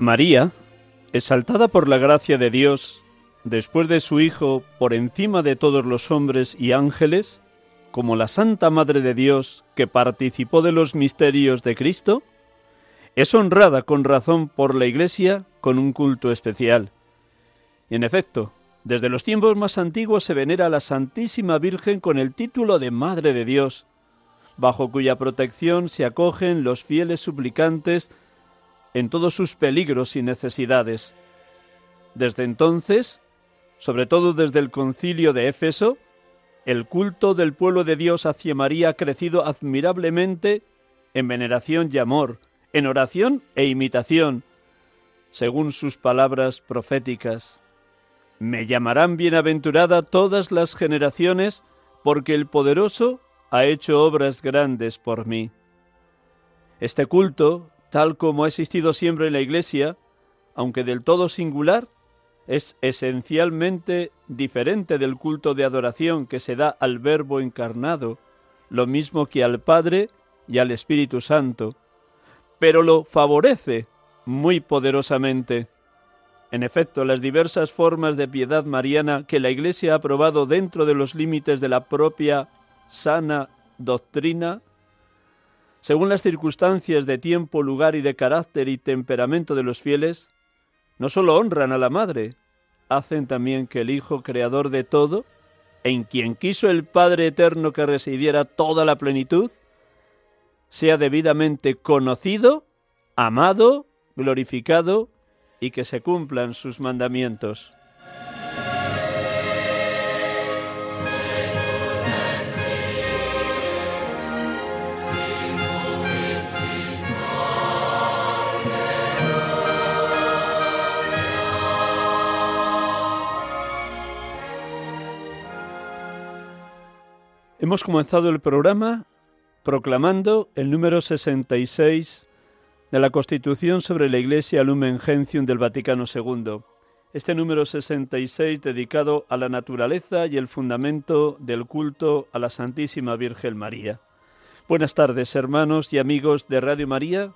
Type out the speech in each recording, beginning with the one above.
María, exaltada por la gracia de Dios, después de su Hijo por encima de todos los hombres y ángeles, como la Santa Madre de Dios que participó de los misterios de Cristo, es honrada con razón por la Iglesia con un culto especial. En efecto, desde los tiempos más antiguos se venera a la Santísima Virgen con el título de Madre de Dios, bajo cuya protección se acogen los fieles suplicantes en todos sus peligros y necesidades. Desde entonces, sobre todo desde el concilio de Éfeso, el culto del pueblo de Dios hacia María ha crecido admirablemente en veneración y amor, en oración e imitación, según sus palabras proféticas. Me llamarán bienaventurada todas las generaciones, porque el poderoso ha hecho obras grandes por mí. Este culto, tal como ha existido siempre en la Iglesia, aunque del todo singular, es esencialmente diferente del culto de adoración que se da al Verbo encarnado, lo mismo que al Padre y al Espíritu Santo, pero lo favorece muy poderosamente. En efecto, las diversas formas de piedad mariana que la Iglesia ha aprobado dentro de los límites de la propia sana doctrina, según las circunstancias de tiempo, lugar y de carácter y temperamento de los fieles, no sólo honran a la Madre, hacen también que el Hijo Creador de todo, en quien quiso el Padre Eterno que residiera toda la plenitud, sea debidamente conocido, amado, glorificado y que se cumplan sus mandamientos. Hemos comenzado el programa proclamando el número 66 de la Constitución sobre la Iglesia Lumen Gentium del Vaticano II. Este número 66 dedicado a la naturaleza y el fundamento del culto a la Santísima Virgen María. Buenas tardes, hermanos y amigos de Radio María.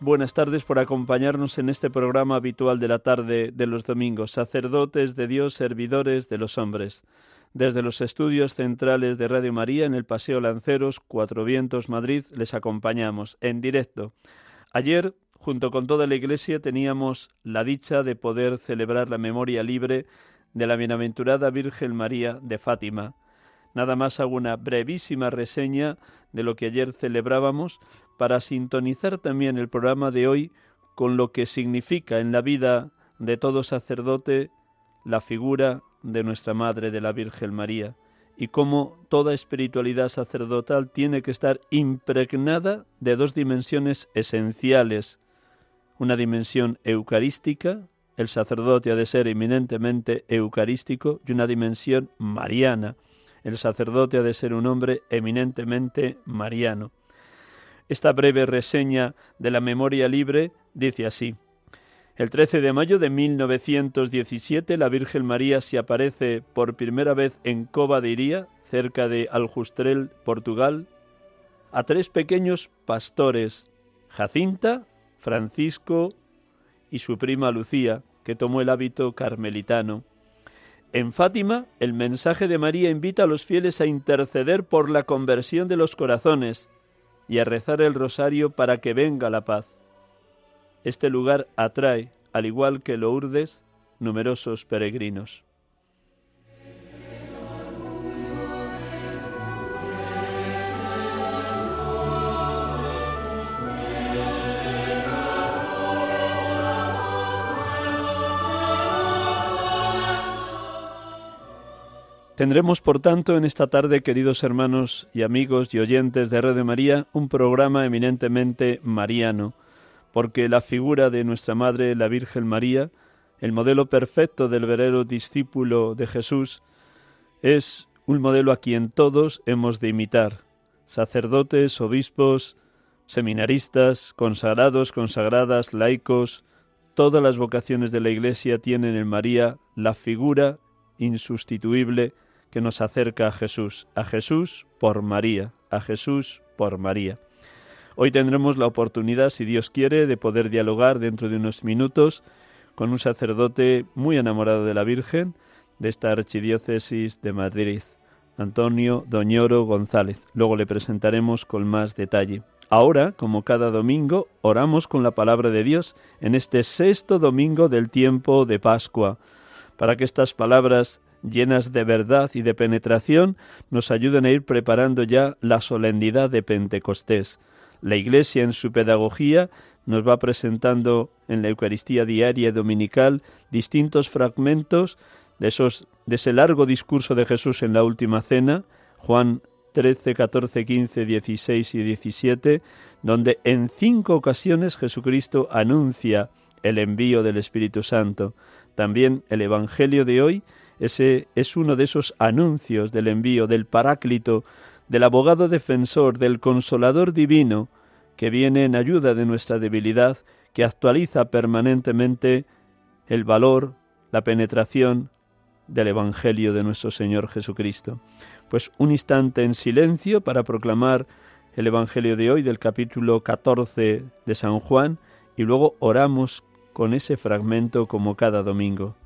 buenas tardes por acompañarnos en este programa habitual de la tarde de los domingos, sacerdotes de Dios, servidores de los hombres. Desde los estudios centrales de Radio María en el Paseo Lanceros, Cuatro Vientos, Madrid, les acompañamos en directo. Ayer, junto con toda la Iglesia, teníamos la dicha de poder celebrar la memoria libre de la bienaventurada Virgen María de Fátima. Nada más hago una brevísima reseña de lo que ayer celebrábamos para sintonizar también el programa de hoy con lo que significa en la vida de todo sacerdote la figura de nuestra Madre de la Virgen María y cómo toda espiritualidad sacerdotal tiene que estar impregnada de dos dimensiones esenciales. Una dimensión eucarística, el sacerdote ha de ser eminentemente eucarístico, y una dimensión mariana. El sacerdote ha de ser un hombre eminentemente mariano. Esta breve reseña de la memoria libre dice así. El 13 de mayo de 1917 la Virgen María se aparece por primera vez en Cova de Iría, cerca de Aljustrel, Portugal, a tres pequeños pastores, Jacinta, Francisco y su prima Lucía, que tomó el hábito carmelitano. En Fátima, el mensaje de María invita a los fieles a interceder por la conversión de los corazones y a rezar el rosario para que venga la paz. Este lugar atrae, al igual que Lourdes, numerosos peregrinos. Tendremos, por tanto, en esta tarde, queridos hermanos y amigos y oyentes de Radio María, un programa eminentemente mariano porque la figura de nuestra Madre, la Virgen María, el modelo perfecto del verdadero discípulo de Jesús, es un modelo a quien todos hemos de imitar, sacerdotes, obispos, seminaristas, consagrados, consagradas, laicos, todas las vocaciones de la Iglesia tienen en María la figura insustituible que nos acerca a Jesús, a Jesús por María, a Jesús por María. Hoy tendremos la oportunidad, si Dios quiere, de poder dialogar dentro de unos minutos con un sacerdote muy enamorado de la Virgen de esta archidiócesis de Madrid, Antonio Doñoro González. Luego le presentaremos con más detalle. Ahora, como cada domingo, oramos con la palabra de Dios en este sexto domingo del tiempo de Pascua, para que estas palabras llenas de verdad y de penetración nos ayuden a ir preparando ya la solemnidad de Pentecostés la Iglesia en su pedagogía nos va presentando en la Eucaristía diaria y dominical distintos fragmentos de, esos, de ese largo discurso de Jesús en la última cena, Juan 13, 14, 15, 16 y 17, donde en cinco ocasiones Jesucristo anuncia el envío del Espíritu Santo. También el Evangelio de hoy ese es uno de esos anuncios del envío del Paráclito del abogado defensor, del consolador divino, que viene en ayuda de nuestra debilidad, que actualiza permanentemente el valor, la penetración del Evangelio de nuestro Señor Jesucristo. Pues un instante en silencio para proclamar el Evangelio de hoy del capítulo 14 de San Juan y luego oramos con ese fragmento como cada domingo.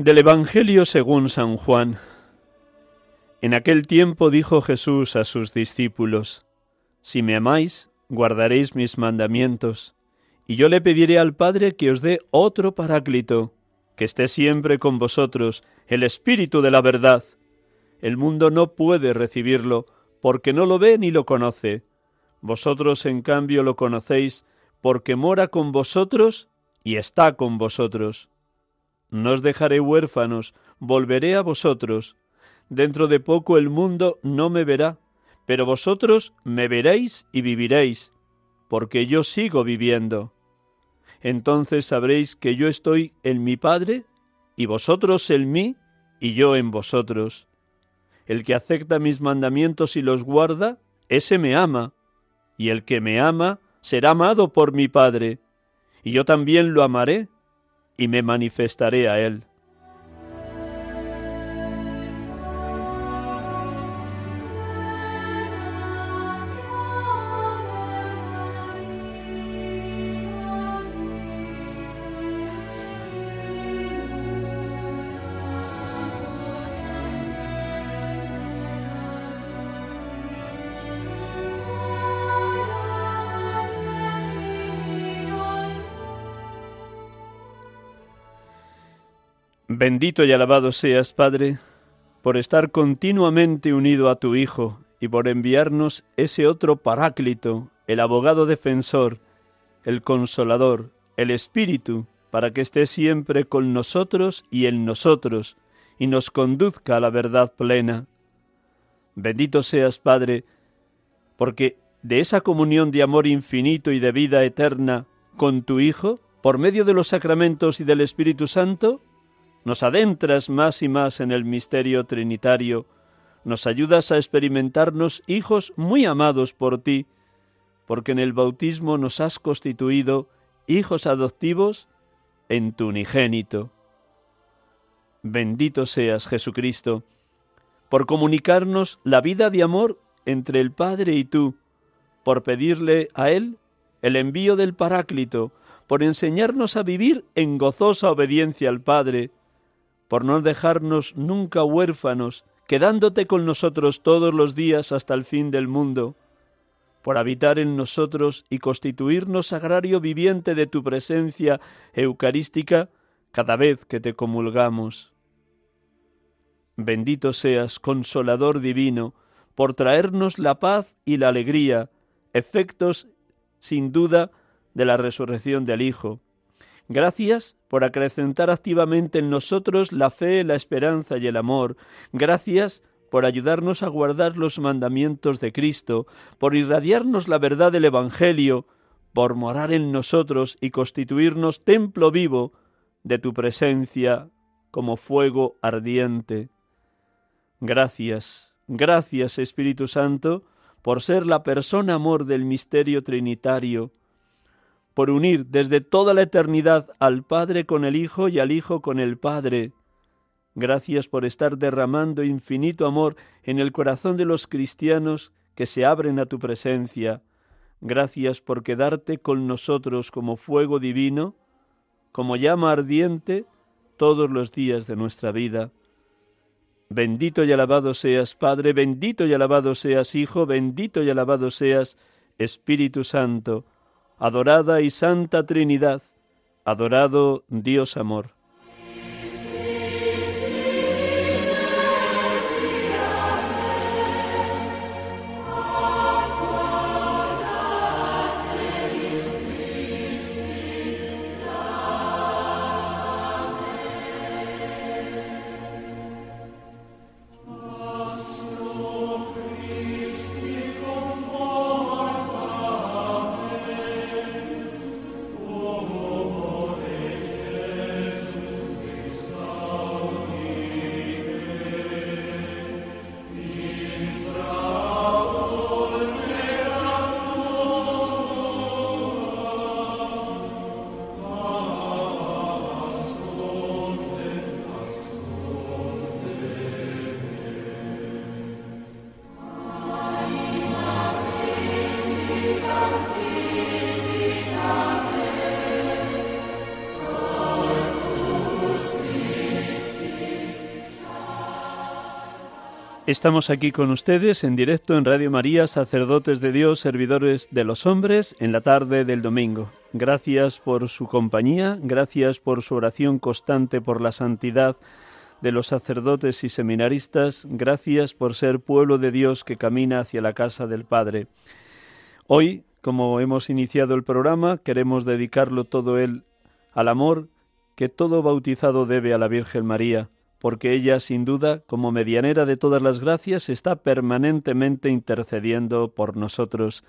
Del Evangelio según San Juan. En aquel tiempo dijo Jesús a sus discípulos, Si me amáis, guardaréis mis mandamientos, y yo le pediré al Padre que os dé otro paráclito, que esté siempre con vosotros, el Espíritu de la verdad. El mundo no puede recibirlo, porque no lo ve ni lo conoce. Vosotros, en cambio, lo conocéis, porque mora con vosotros y está con vosotros no os dejaré huérfanos, volveré a vosotros. Dentro de poco el mundo no me verá, pero vosotros me veréis y viviréis, porque yo sigo viviendo. Entonces sabréis que yo estoy en mi Padre y vosotros en mí, y yo en vosotros. El que acepta mis mandamientos y los guarda, ese me ama, y el que me ama será amado por mi Padre, y yo también lo amaré y me manifestaré a él. Bendito y alabado seas, Padre, por estar continuamente unido a tu Hijo y por enviarnos ese otro Paráclito, el abogado defensor, el consolador, el Espíritu, para que esté siempre con nosotros y en nosotros, y nos conduzca a la verdad plena. Bendito seas, Padre, porque de esa comunión de amor infinito y de vida eterna con tu Hijo, por medio de los sacramentos y del Espíritu Santo, nos adentras más y más en el misterio trinitario, nos ayudas a experimentarnos hijos muy amados por ti, porque en el bautismo nos has constituido hijos adoptivos en tu unigénito. Bendito seas, Jesucristo, por comunicarnos la vida de amor entre el Padre y tú, por pedirle a Él el envío del Paráclito, por enseñarnos a vivir en gozosa obediencia al Padre, por no dejarnos nunca huérfanos, quedándote con nosotros todos los días hasta el fin del mundo, por habitar en nosotros y constituirnos sagrario viviente de tu presencia eucarística cada vez que te comulgamos. Bendito seas, consolador divino, por traernos la paz y la alegría, efectos sin duda de la resurrección del Hijo, Gracias por acrecentar activamente en nosotros la fe, la esperanza y el amor. Gracias por ayudarnos a guardar los mandamientos de Cristo, por irradiarnos la verdad del Evangelio, por morar en nosotros y constituirnos templo vivo de tu presencia como fuego ardiente. Gracias, gracias Espíritu Santo, por ser la persona amor del misterio trinitario, por unir desde toda la eternidad al Padre con el Hijo y al Hijo con el Padre. Gracias por estar derramando infinito amor en el corazón de los cristianos que se abren a tu presencia. Gracias por quedarte con nosotros como fuego divino, como llama ardiente todos los días de nuestra vida. Bendito y alabado seas, Padre, bendito y alabado seas, Hijo, bendito y alabado seas, Espíritu Santo, adorada y santa Trinidad, adorado Dios amor. Estamos aquí con ustedes en directo en Radio María, sacerdotes de Dios, servidores de los hombres, en la tarde del domingo. Gracias por su compañía, gracias por su oración constante por la santidad de los sacerdotes y seminaristas, gracias por ser pueblo de Dios que camina hacia la casa del Padre. Hoy, como hemos iniciado el programa, queremos dedicarlo todo él al amor que todo bautizado debe a la Virgen María porque ella, sin duda, como medianera de todas las gracias, está permanentemente intercediendo por nosotros.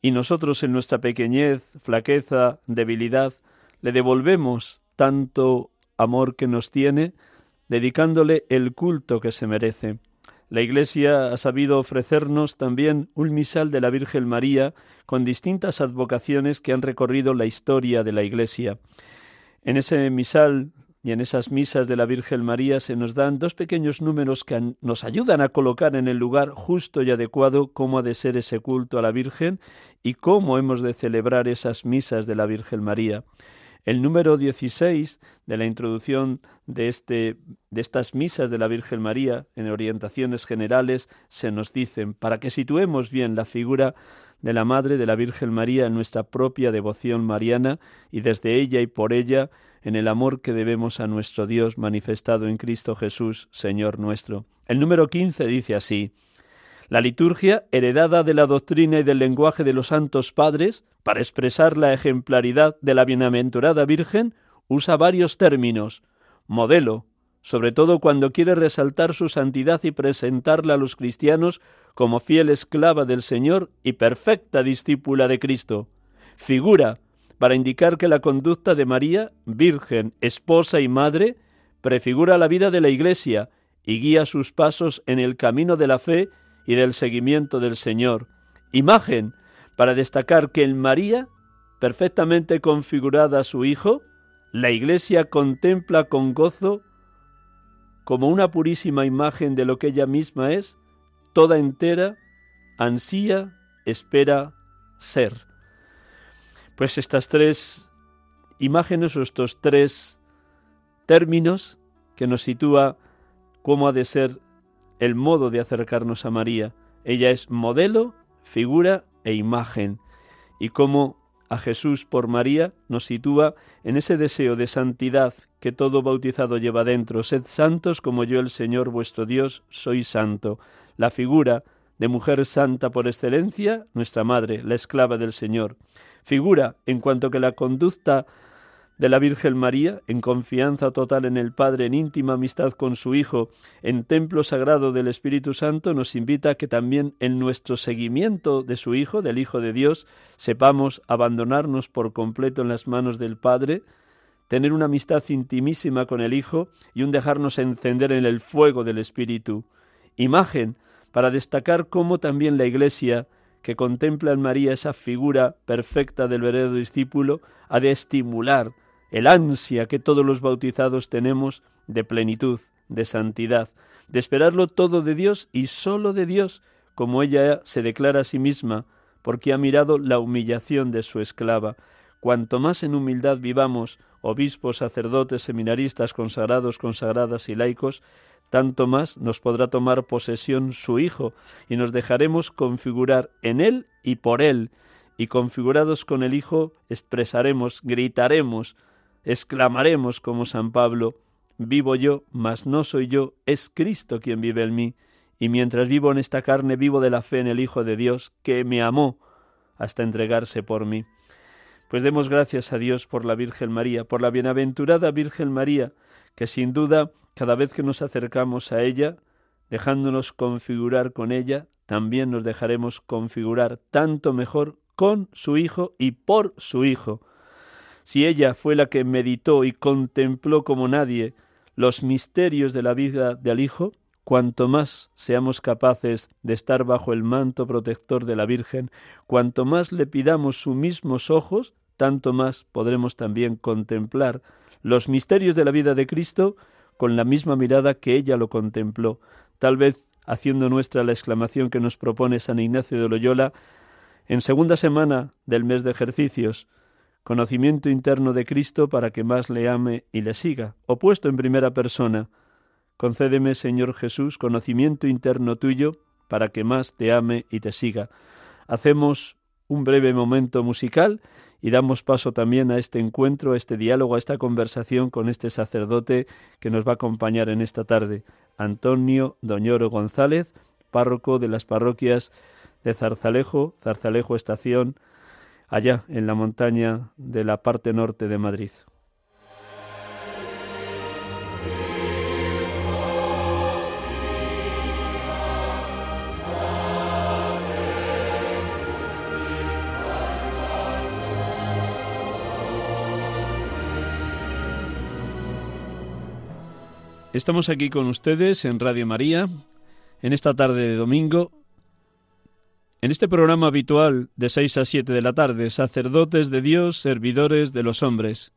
Y nosotros en nuestra pequeñez, flaqueza, debilidad, le devolvemos tanto amor que nos tiene, dedicándole el culto que se merece. La Iglesia ha sabido ofrecernos también un misal de la Virgen María con distintas advocaciones que han recorrido la historia de la Iglesia. En ese misal y en esas misas de la Virgen María se nos dan dos pequeños números que nos ayudan a colocar en el lugar justo y adecuado cómo ha de ser ese culto a la Virgen y cómo hemos de celebrar esas misas de la Virgen María. El número 16 de la introducción de, este, de estas misas de la Virgen María en orientaciones generales se nos dicen para que situemos bien la figura de la Madre de la Virgen María en nuestra propia devoción mariana y desde ella y por ella en el amor que debemos a nuestro Dios manifestado en Cristo Jesús, Señor nuestro. El número 15 dice así, la liturgia, heredada de la doctrina y del lenguaje de los santos padres, para expresar la ejemplaridad de la bienaventurada Virgen, usa varios términos. Modelo, sobre todo cuando quiere resaltar su santidad y presentarla a los cristianos como fiel esclava del Señor y perfecta discípula de Cristo. Figura, para indicar que la conducta de María, Virgen, esposa y madre, prefigura la vida de la Iglesia y guía sus pasos en el camino de la fe y del seguimiento del Señor. Imagen para destacar que en María, perfectamente configurada a su Hijo, la Iglesia contempla con gozo como una purísima imagen de lo que ella misma es, toda entera, ansía, espera ser. Pues estas tres imágenes o estos tres términos que nos sitúa cómo ha de ser el modo de acercarnos a María. Ella es modelo, figura e imagen. Y cómo a Jesús por María nos sitúa en ese deseo de santidad que todo bautizado lleva dentro. Sed santos como yo el Señor vuestro Dios soy santo. La figura de mujer santa por excelencia, nuestra madre, la esclava del Señor. Figura en cuanto que la conducta de la Virgen María, en confianza total en el Padre, en íntima amistad con su Hijo, en templo sagrado del Espíritu Santo, nos invita a que también en nuestro seguimiento de su Hijo, del Hijo de Dios, sepamos abandonarnos por completo en las manos del Padre, tener una amistad intimísima con el Hijo y un dejarnos encender en el fuego del Espíritu. Imagen para destacar cómo también la Iglesia, que contempla en María esa figura perfecta del verdadero discípulo, ha de estimular el ansia que todos los bautizados tenemos de plenitud, de santidad, de esperarlo todo de Dios y sólo de Dios, como ella se declara a sí misma, porque ha mirado la humillación de su esclava. Cuanto más en humildad vivamos, obispos, sacerdotes, seminaristas, consagrados, consagradas y laicos, tanto más nos podrá tomar posesión su Hijo, y nos dejaremos configurar en Él y por Él, y configurados con el Hijo expresaremos, gritaremos, exclamaremos como San Pablo, vivo yo, mas no soy yo, es Cristo quien vive en mí, y mientras vivo en esta carne vivo de la fe en el Hijo de Dios, que me amó hasta entregarse por mí. Pues demos gracias a Dios por la Virgen María, por la bienaventurada Virgen María, que sin duda cada vez que nos acercamos a ella, dejándonos configurar con ella, también nos dejaremos configurar tanto mejor con su Hijo y por su Hijo, si ella fue la que meditó y contempló como nadie los misterios de la vida del Hijo, cuanto más seamos capaces de estar bajo el manto protector de la Virgen, cuanto más le pidamos sus mismos ojos, tanto más podremos también contemplar los misterios de la vida de Cristo con la misma mirada que ella lo contempló, tal vez haciendo nuestra la exclamación que nos propone San Ignacio de Loyola en segunda semana del mes de ejercicios, conocimiento interno de Cristo para que más le ame y le siga. Opuesto en primera persona, concédeme, Señor Jesús, conocimiento interno tuyo para que más te ame y te siga. Hacemos un breve momento musical y damos paso también a este encuentro, a este diálogo, a esta conversación con este sacerdote que nos va a acompañar en esta tarde, Antonio Doñoro González, párroco de las parroquias de Zarzalejo, Zarzalejo Estación, allá en la montaña de la parte norte de Madrid. Estamos aquí con ustedes en Radio María, en esta tarde de domingo, en este programa habitual de 6 a 7 de la tarde, sacerdotes de Dios, servidores de los hombres.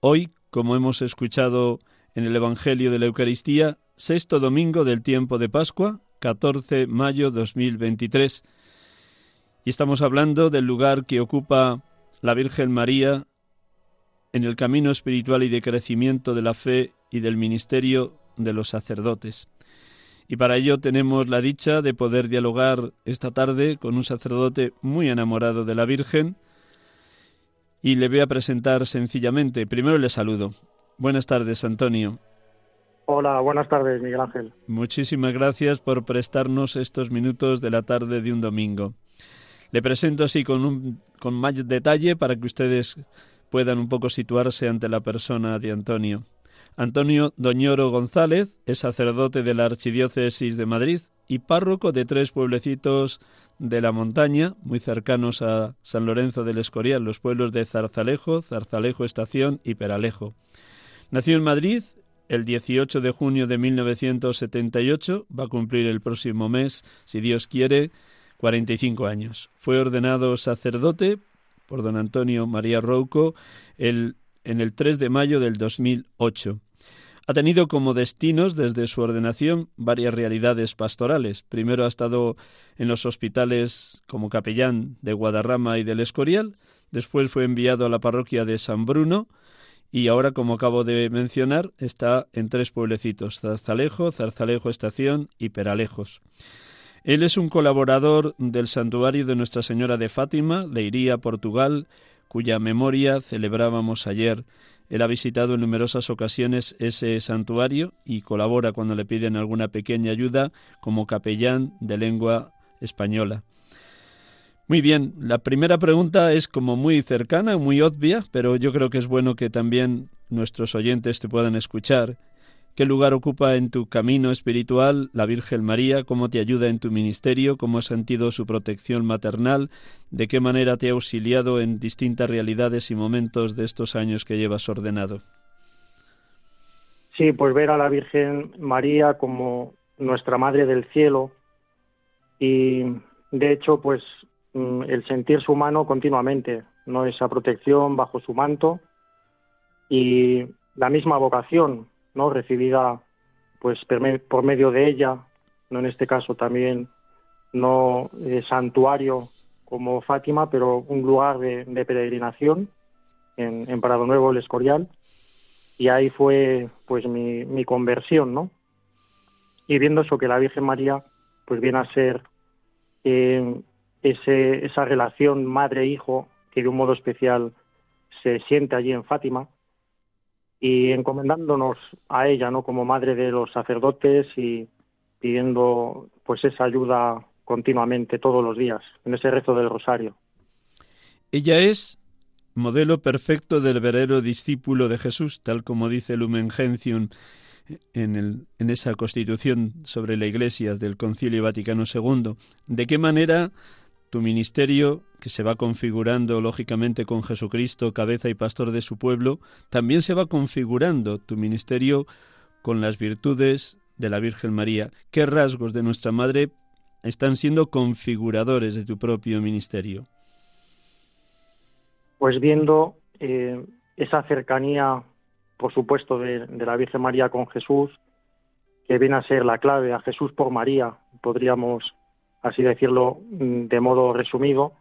Hoy, como hemos escuchado en el Evangelio de la Eucaristía, sexto domingo del tiempo de Pascua, 14 de mayo 2023. Y estamos hablando del lugar que ocupa la Virgen María en el camino espiritual y de crecimiento de la fe y del ministerio de los sacerdotes. Y para ello tenemos la dicha de poder dialogar esta tarde con un sacerdote muy enamorado de la Virgen y le voy a presentar sencillamente. Primero le saludo. Buenas tardes, Antonio. Hola, buenas tardes, Miguel Ángel. Muchísimas gracias por prestarnos estos minutos de la tarde de un domingo. Le presento así con, un, con más detalle para que ustedes puedan un poco situarse ante la persona de Antonio. Antonio Doñoro González es sacerdote de la Archidiócesis de Madrid y párroco de tres pueblecitos de la montaña, muy cercanos a San Lorenzo del Escorial, los pueblos de Zarzalejo, Zarzalejo Estación y Peralejo. Nació en Madrid el 18 de junio de 1978, va a cumplir el próximo mes, si Dios quiere, 45 años. Fue ordenado sacerdote por don Antonio María Rouco el, en el 3 de mayo del 2008. Ha tenido como destinos desde su ordenación varias realidades pastorales. Primero ha estado en los hospitales como capellán de Guadarrama y del Escorial, después fue enviado a la parroquia de San Bruno y ahora, como acabo de mencionar, está en tres pueblecitos, Zarzalejo, Zarzalejo Estación y Peralejos. Él es un colaborador del santuario de Nuestra Señora de Fátima, Leiría, Portugal, cuya memoria celebrábamos ayer. Él ha visitado en numerosas ocasiones ese santuario y colabora cuando le piden alguna pequeña ayuda como capellán de lengua española. Muy bien, la primera pregunta es como muy cercana, muy obvia, pero yo creo que es bueno que también nuestros oyentes te puedan escuchar. ¿Qué lugar ocupa en tu camino espiritual la Virgen María? ¿Cómo te ayuda en tu ministerio? ¿Cómo has sentido su protección maternal? ¿De qué manera te ha auxiliado en distintas realidades y momentos de estos años que llevas ordenado? Sí, pues ver a la Virgen María como nuestra Madre del Cielo y de hecho pues mm, el sentirse humano continuamente, ¿no? Esa protección bajo su manto y la misma vocación no recibida pues por medio de ella no en este caso también no eh, santuario como Fátima pero un lugar de, peregrinación en, en, Nuevo el Escorial. Y ahí fue pues mi, mi conversión no y viendo eso que la Virgen María pues viene a ser eh, ese, esa relación madre hijo que de un modo especial se siente allí en Fátima y encomendándonos a ella, ¿no? Como madre de los sacerdotes y pidiendo pues esa ayuda continuamente todos los días en ese rezo del rosario. Ella es modelo perfecto del verdadero discípulo de Jesús, tal como dice Lumen Gentium en, el, en esa constitución sobre la Iglesia del Concilio Vaticano II. ¿De qué manera tu ministerio, que se va configurando lógicamente con Jesucristo, cabeza y pastor de su pueblo, también se va configurando tu ministerio con las virtudes de la Virgen María. ¿Qué rasgos de nuestra Madre están siendo configuradores de tu propio ministerio? Pues viendo eh, esa cercanía, por supuesto, de, de la Virgen María con Jesús, que viene a ser la clave a Jesús por María, podríamos así decirlo mm, de modo resumido,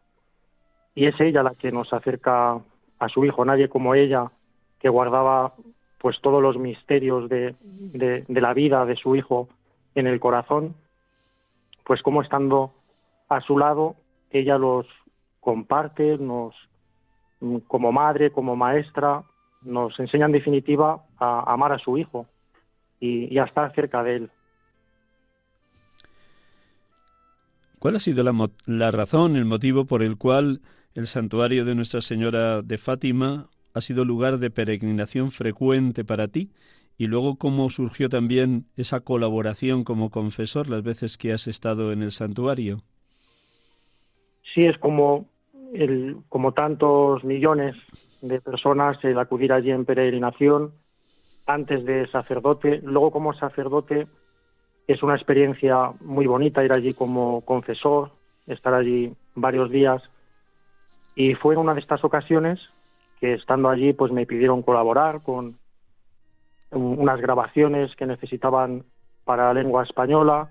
y es ella la que nos acerca a su hijo, nadie como ella, que guardaba pues todos los misterios de, de, la vida de su hijo en el corazón, pues como estando a su lado, ella los comparte, nos mm, como madre, como maestra, nos enseña en definitiva a amar a su hijo y, y a estar cerca de él. ¿Cuál ha sido la, razón, el motivo por el cual el santuario de Nuestra Señora de Fátima ha sido lugar de peregrinación frecuente para ti? Y luego cómo surgió también esa colaboración como confesor las veces que has estado en el santuario. Sí, es como, el, como tantos millones de personas el acudir allí en peregrinación, antes de sacerdote. Luego como sacerdote es una experiencia muy bonita ir allí como confesor, estar allí varios días. Y fue en una de estas ocasiones que estando allí pues me pidieron colaborar con unas grabaciones que necesitaban para lengua española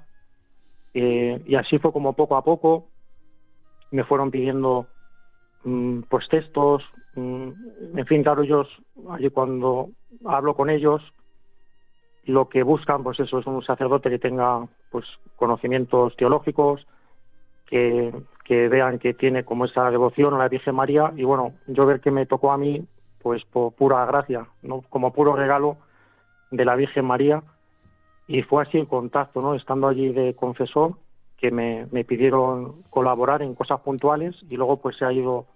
eh, y así fue como poco a poco me fueron pidiendo mm, pues textos mm, en fin claro ellos allí cuando hablo con ellos lo que buscan pues eso es un sacerdote que tenga pues conocimientos teológicos que, que vean que tiene como esa devoción a la Virgen María y bueno yo ver que me tocó a mí pues por pura gracia no como puro regalo de la Virgen María y fue así el contacto, ¿no? Estando allí de confesor, que me, me pidieron colaborar en cosas puntuales y luego pues se ha ido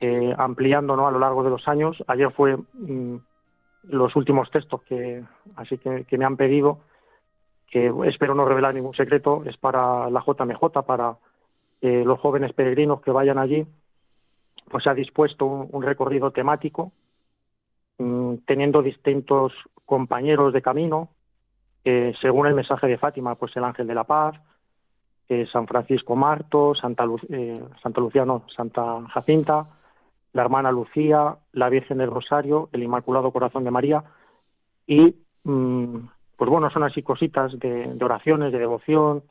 eh, ampliando, ¿no? A lo largo de los años. Ayer fue mm, los últimos textos que así que, me han pedido, que espero no revelar ningún secreto, es para la JMJ, para eh, los jóvenes peregrinos que vayan allí, pues ha dispuesto un recorrido temático Mm, teniendo distintos compañeros de camino, según el mensaje de Fátima, pues el ángel de la paz, eh, San Francisco Marto, Santa, eh, Santa Lucía, no, Santa Jacinta, la hermana Lucía, la Virgen del Rosario, el Inmaculado Corazón de María, y mm, pues bueno, son así cositas de, oraciones, de devoción,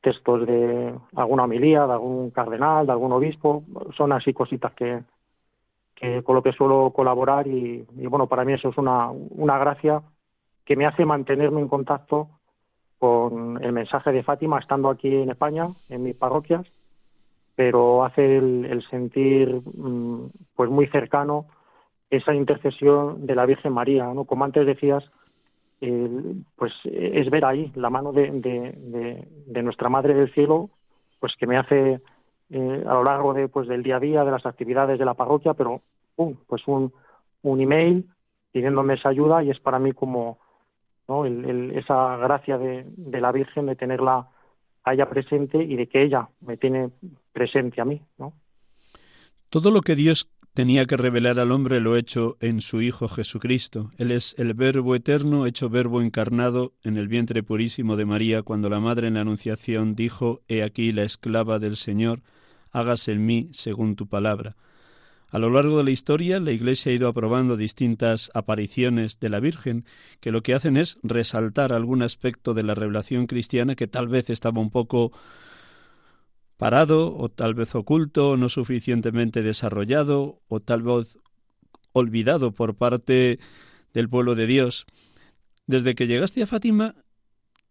textos de alguna homilía, de algún cardenal, de algún obispo, son así cositas que, con lo que suelo colaborar y, bueno, para mí eso es una, una gracia que me hace mantenerme en contacto con el mensaje de Fátima estando aquí en España, en mis parroquias, pero hace el, sentir mm, pues muy cercano esa intercesión de la Virgen María, ¿no? Como antes decías, pues es ver ahí la mano de, de, de, nuestra Madre del Cielo, pues que me hace eh, a lo largo de, pues, del día a día, de las actividades de la parroquia, pero pues un, un email pidiéndome esa ayuda y es para mí como ¿no? esa gracia de, la Virgen de tenerla a ella presente y de que ella me tiene presente a mí. ¿no? Todo lo que Dios tenía que revelar al hombre lo hecho en su Hijo Jesucristo. Él es el Verbo eterno, hecho Verbo encarnado en el vientre purísimo de María, cuando la Madre en la Anunciación dijo, He aquí la esclava del Señor, hágase en mí según tu palabra. A lo largo de la historia, la Iglesia ha ido aprobando distintas apariciones de la Virgen, que lo que hacen es resaltar algún aspecto de la revelación cristiana que tal vez estaba un poco parado, o tal vez oculto, no suficientemente desarrollado, o tal vez olvidado por parte del pueblo de Dios. Desde que llegaste a Fátima,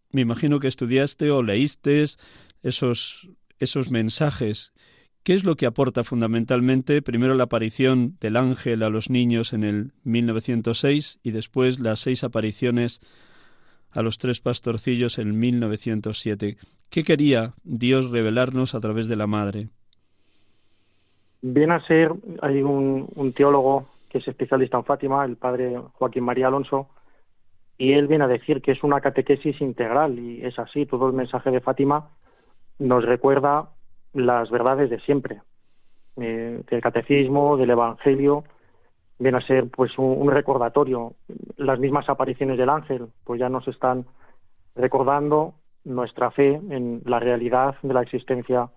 me imagino que estudiaste o leíste esos, esos mensajes ¿Qué es lo que aporta fundamentalmente? Primero la aparición del ángel a los niños en el 1906 y después las seis apariciones a los tres pastorcillos en 1907. ¿Qué quería Dios revelarnos a través de la Madre? Viene a ser, hay un, un teólogo que es especialista en Fátima, el padre Joaquín María Alonso, y él viene a decir que es una catequesis integral, y es así, todo el mensaje de Fátima nos recuerda las verdades de siempre, eh, del catecismo, del evangelio, viene a ser pues un, recordatorio. Las mismas apariciones del ángel, pues ya nos están recordando nuestra fe en la realidad de la existencia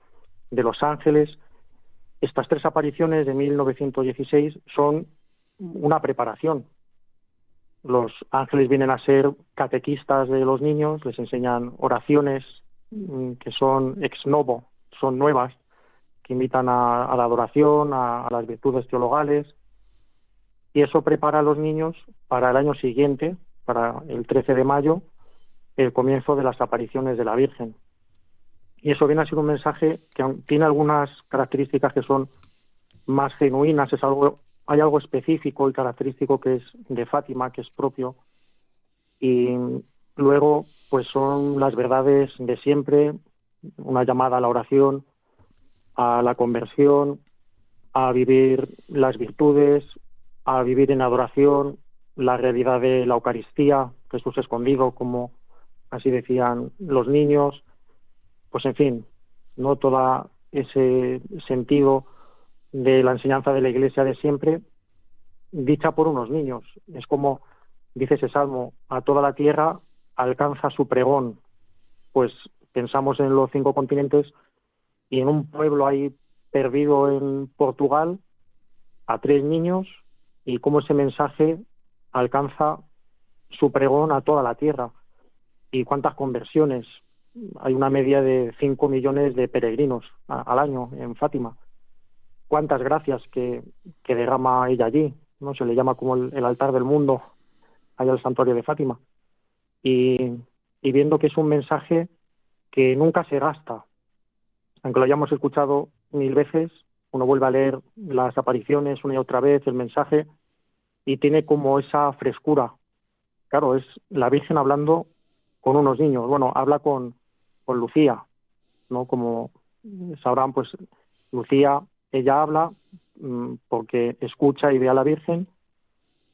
de los ángeles. Estas tres apariciones de 1916 son una preparación. Los ángeles vienen a ser catequistas de los niños, les enseñan oraciones mm, que son ex novo, son nuevas, que invitan a, la adoración, a, las virtudes teologales, y eso prepara a los niños para el año siguiente, para el 13 de mayo, el comienzo de las apariciones de la Virgen. Y eso viene a ser un mensaje que tiene algunas características que son más genuinas, es algo, hay algo específico y característico que es de Fátima, que es propio, y luego pues son las verdades de siempre, una llamada a la oración, a la conversión, a vivir las virtudes, a vivir en adoración, la realidad de la Eucaristía, Jesús escondido, como así decían los niños, pues en fin, no todo ese sentido de la enseñanza de la Iglesia de siempre dicha por unos niños. Es como dice ese salmo, a toda la tierra alcanza su pregón. Pues pensamos en los cinco continentes y en un pueblo ahí perdido en Portugal a tres niños y cómo ese mensaje alcanza su pregón a toda la tierra. Y cuántas conversiones. Hay una media de cinco millones de peregrinos al año en Fátima. Cuántas gracias que, que derrama ella allí. no Se le llama como el altar del mundo allá al santuario de Fátima. Y viendo que es un mensaje que nunca se gasta. Aunque lo hayamos escuchado mil veces, uno vuelve a leer las apariciones una y otra vez, el mensaje, y tiene como esa frescura. Claro, es la Virgen hablando con unos niños. Bueno, habla con, con Lucía, ¿no? Como sabrán, pues Lucía, ella habla mm, porque escucha y ve a la Virgen.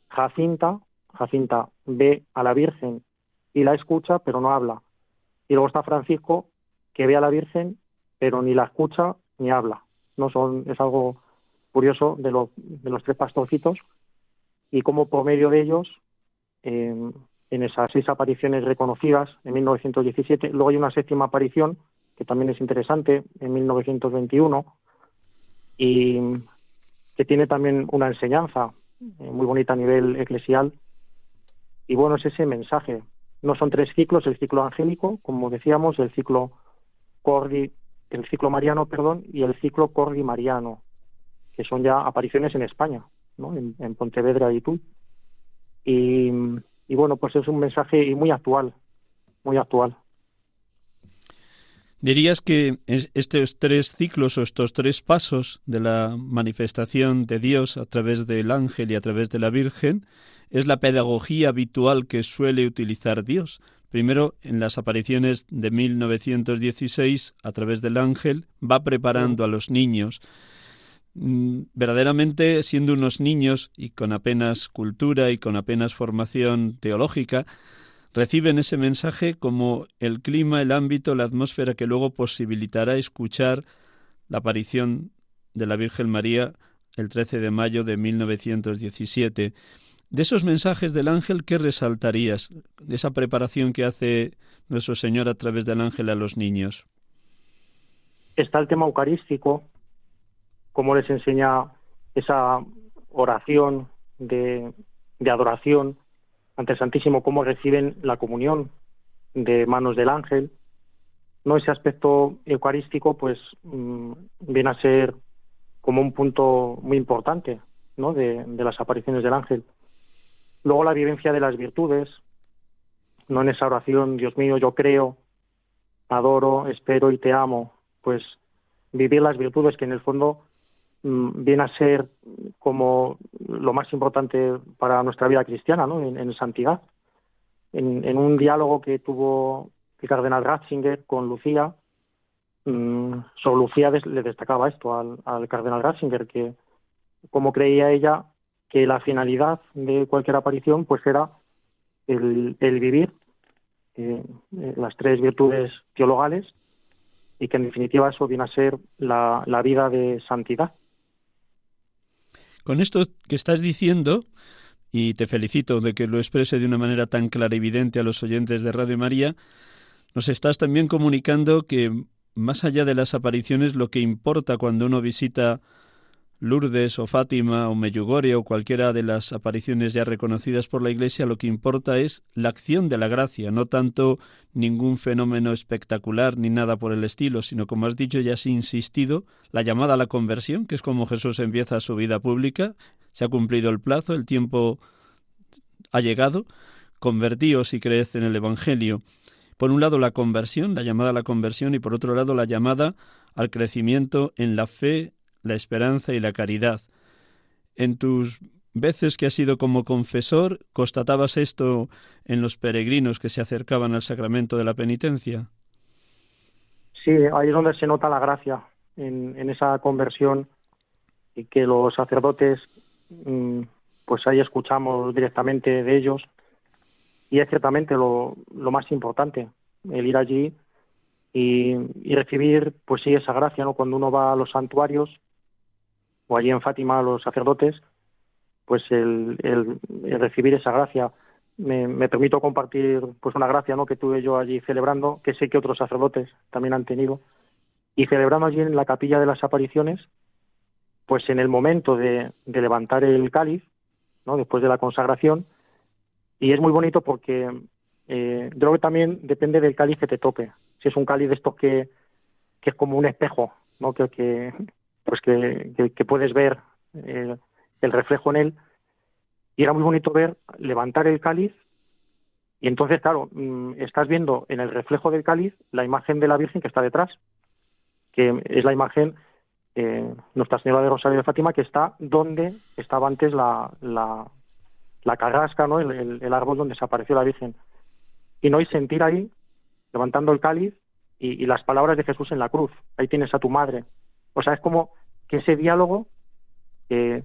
Jacinta, Jacinta ve a la Virgen y la escucha, pero no habla. Y luego está Francisco, que ve a la Virgen, pero ni la escucha ni habla. No son, es algo curioso de, de los tres pastorcitos y cómo por medio de ellos, en esas seis apariciones reconocidas en 1917, luego hay una séptima aparición que también es interesante en 1921 y que tiene también una enseñanza eh, muy bonita a nivel eclesial y bueno, es ese mensaje. No son tres ciclos, el ciclo angélico, como decíamos, el ciclo cordi, el ciclo mariano, perdón, y el ciclo cordi mariano, que son ya apariciones en España, ¿no? en, Pontevedra y tú. Y, y bueno, pues es un mensaje muy actual, muy actual. ¿Dirías que estos tres ciclos o estos tres pasos de la manifestación de Dios a través del ángel y a través de la Virgen es la pedagogía habitual que suele utilizar Dios? Primero, en las apariciones de 1916, a través del ángel, va preparando a los niños. Mm, verdaderamente, siendo unos niños y con apenas cultura y con apenas formación teológica, reciben ese mensaje como el clima, el ámbito, la atmósfera que luego posibilitará escuchar la aparición de la Virgen María el 13 de mayo de 1917. De esos mensajes del ángel, ¿qué resaltarías? De esa preparación que hace nuestro Señor a través del ángel a los niños. Está el tema eucarístico, cómo les enseña esa oración de, de adoración ante el Santísimo, cómo reciben la comunión de manos del ángel. No ese aspecto eucarístico, pues mm, viene a ser como un punto muy importante, ¿no? De, de las apariciones del ángel. Luego la vivencia de las virtudes, no en esa oración, Dios mío, yo creo, adoro, espero y te amo, pues vivir las virtudes que en el fondo viene a ser como lo más importante para nuestra vida cristiana, ¿no? En, santidad. En, un diálogo que tuvo el cardenal Ratzinger con Lucía, mm, sobre Lucía le destacaba esto al, cardenal Ratzinger, que como creía ella que la finalidad de cualquier aparición pues era el, vivir eh, eh, las tres virtudes teologales y que en definitiva eso viene a ser la vida de santidad. Con esto que estás diciendo, y te felicito de que lo exprese de una manera tan clara y evidente a los oyentes de Radio María, nos estás también comunicando que más allá de las apariciones, lo que importa cuando uno visita Lourdes o Fátima o Meyugore o cualquiera de las apariciones ya reconocidas por la Iglesia, lo que importa es la acción de la gracia, no tanto ningún fenómeno espectacular ni nada por el estilo, sino como has dicho ya has insistido, la llamada a la conversión, que es como Jesús empieza su vida pública, se ha cumplido el plazo, el tiempo ha llegado, convertíos y creed en el Evangelio. Por un lado la conversión, la llamada a la conversión, y por otro lado la llamada al crecimiento en la fe, la esperanza y la caridad. En tus veces que has sido como confesor, ¿constatabas esto en los peregrinos que se acercaban al sacramento de la penitencia? Sí, ahí es donde se nota la gracia, en, esa conversión, y que los sacerdotes, mm, pues ahí escuchamos directamente de ellos, y es ciertamente lo, lo más importante, el ir allí y, y, recibir, pues sí, esa gracia, ¿no? Cuando uno va a los santuarios, o allí en Fátima los sacerdotes, pues el, recibir esa gracia. Me, permito compartir pues una gracia ¿no? que tuve yo allí celebrando, que sé que otros sacerdotes también han tenido, y celebrando allí en la capilla de las apariciones, pues en el momento de, levantar el cáliz, ¿no? después de la consagración, y es muy bonito porque eh, creo que también depende del cáliz que te toque. Si es un cáliz de estos que, que es como un espejo, ¿no? que pues que, puedes ver eh, el reflejo en él, y era muy bonito ver levantar el cáliz y entonces, claro, mm, estás viendo en el reflejo del cáliz la imagen de la Virgen que está detrás, que es la imagen eh, Nuestra Señora de Rosario de Fátima, que está donde estaba antes la, la, la carrasca, ¿no? El, árbol donde se apareció la Virgen. Y no y sentir ahí, levantando el cáliz, y, las palabras de Jesús en la cruz. Ahí tienes a tu madre. O sea, es como que ese diálogo, eh,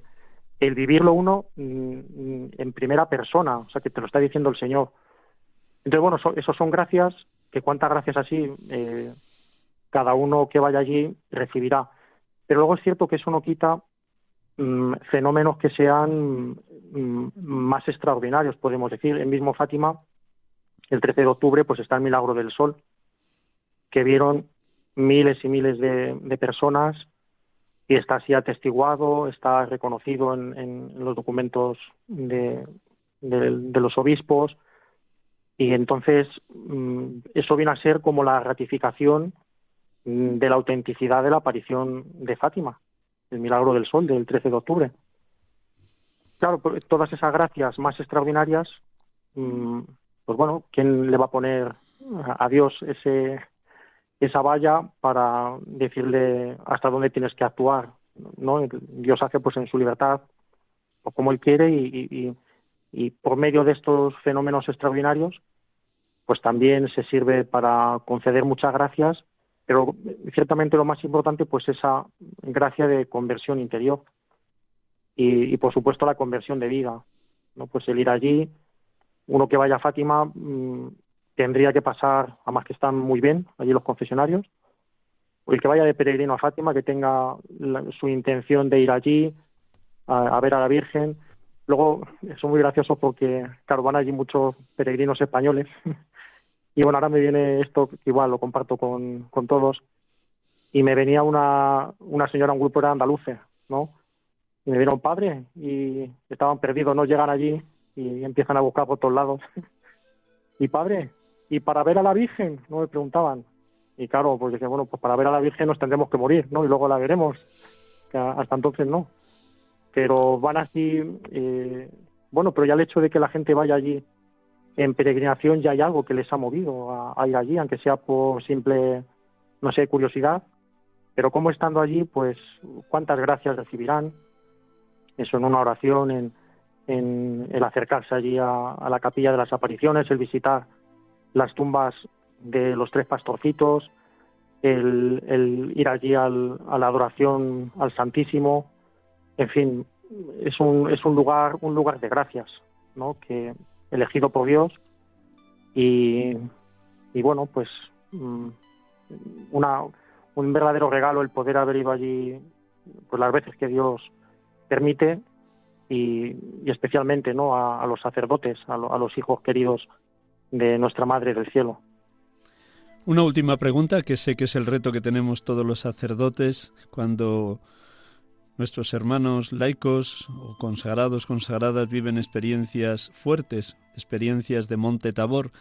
el vivirlo uno mm, en primera persona, o sea, que te lo está diciendo el Señor. Entonces, bueno, eso, esos son gracias, que cuántas gracias así eh, cada uno que vaya allí recibirá. Pero luego es cierto que eso no quita mm, fenómenos que sean mm, más extraordinarios, podemos decir. El mismo Fátima, el 13 de octubre, pues está el Milagro del Sol, que vieron miles y miles de, personas y está así atestiguado, está reconocido en, los documentos de, los obispos y entonces mm, eso viene a ser como la ratificación de la autenticidad de la aparición de Fátima, el milagro del sol del 13 de octubre. Claro, todas esas gracias más extraordinarias, mm, pues bueno, ¿quién le va a poner a Dios ese, esa valla para decirle hasta dónde tienes que actuar? ¿no? Dios hace pues en su libertad o como Él quiere y, y por medio de estos fenómenos extraordinarios, pues también se sirve para conceder muchas gracias pero ciertamente lo más importante, pues esa gracia de conversión interior y, por supuesto la conversión de vida, ¿no? Pues el ir allí, uno que vaya a Fátima mm, tendría que pasar, además que están muy bien allí los confesionarios, o el que vaya de peregrino a Fátima, que tenga su intención de ir allí a, ver a la Virgen. Luego, es muy gracioso porque, claro, van allí muchos peregrinos españoles Y bueno, ahora me viene esto, igual lo comparto con, con todos, y me venía una, una señora, un grupo de andaluces, ¿no? Y me vieron padre y estaban perdidos, no llegan allí y empiezan a buscar por todos lados. y padre, ¿y para ver a la Virgen? No me preguntaban. Y claro, pues dije, bueno, pues para ver a la Virgen nos tendremos que morir, ¿no? Y luego la veremos. Que hasta entonces no. Pero van así, eh, bueno, pero ya el hecho de que la gente vaya allí en peregrinación ya hay algo que les ha movido a, ir allí, aunque sea por simple, no sé, curiosidad. Pero como estando allí, pues cuántas gracias recibirán. Eso en una oración, en, en el acercarse allí a, la capilla de las apariciones, el visitar las tumbas de los tres pastorcitos, el, ir allí al, a la adoración al Santísimo. En fin, es un, es un lugar, un lugar de gracias, ¿no? Que, elegido por Dios y, bueno, pues mm, una, un verdadero regalo el poder haber ido allí pues las veces que Dios permite y, especialmente no a, los sacerdotes, a, a los hijos queridos de nuestra Madre del Cielo. Una última pregunta que sé que es el reto que tenemos todos los sacerdotes cuando Nuestros hermanos laicos o consagrados, consagradas viven experiencias fuertes, experiencias de Monte Tabor,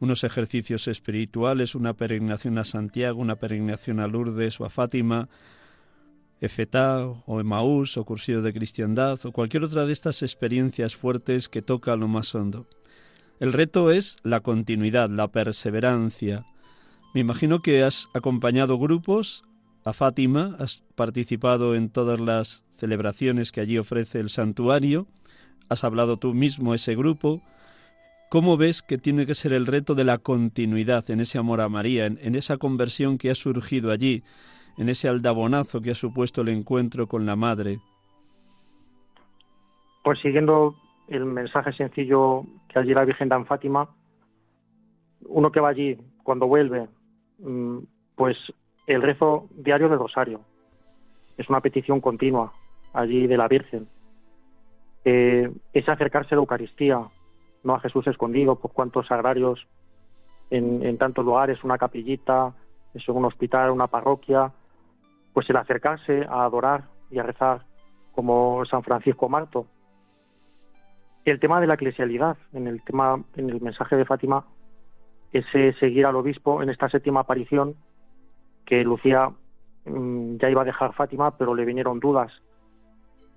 unos ejercicios espirituales, una peregrinación a Santiago, una peregrinación a Lourdes o a Fátima, Efetá o Emaús o Cursillo de Cristiandad o cualquier otra de estas experiencias fuertes que toca lo más hondo. El reto es la continuidad, la perseverancia. Me imagino que has acompañado grupos a Fátima, has participado en todas las celebraciones que allí ofrece el santuario, has hablado tú mismo ese grupo. ¿Cómo ves que tiene que ser el reto de la continuidad en ese amor a María, en, esa conversión que ha surgido allí, en ese aldabonazo que ha supuesto el encuentro con la Madre? Pues siguiendo el mensaje sencillo que allí la Virgen da en Fátima, uno que va allí, cuando vuelve, mm, pues el rezo diario del rosario. Es una petición continua allí de la Virgen. es acercarse a la Eucaristía, no a Jesús escondido, por cuantos agrarios en, en tantos lugares, una capillita, eso, un hospital, una parroquia, pues el acercarse a adorar y a rezar como San Francisco Marto. El tema de la eclesialidad, en el tema, en el mensaje de Fátima, ese seguir al obispo en esta séptima aparición, que Lucía mm, ya iba a dejar Fátima, pero le vinieron dudas.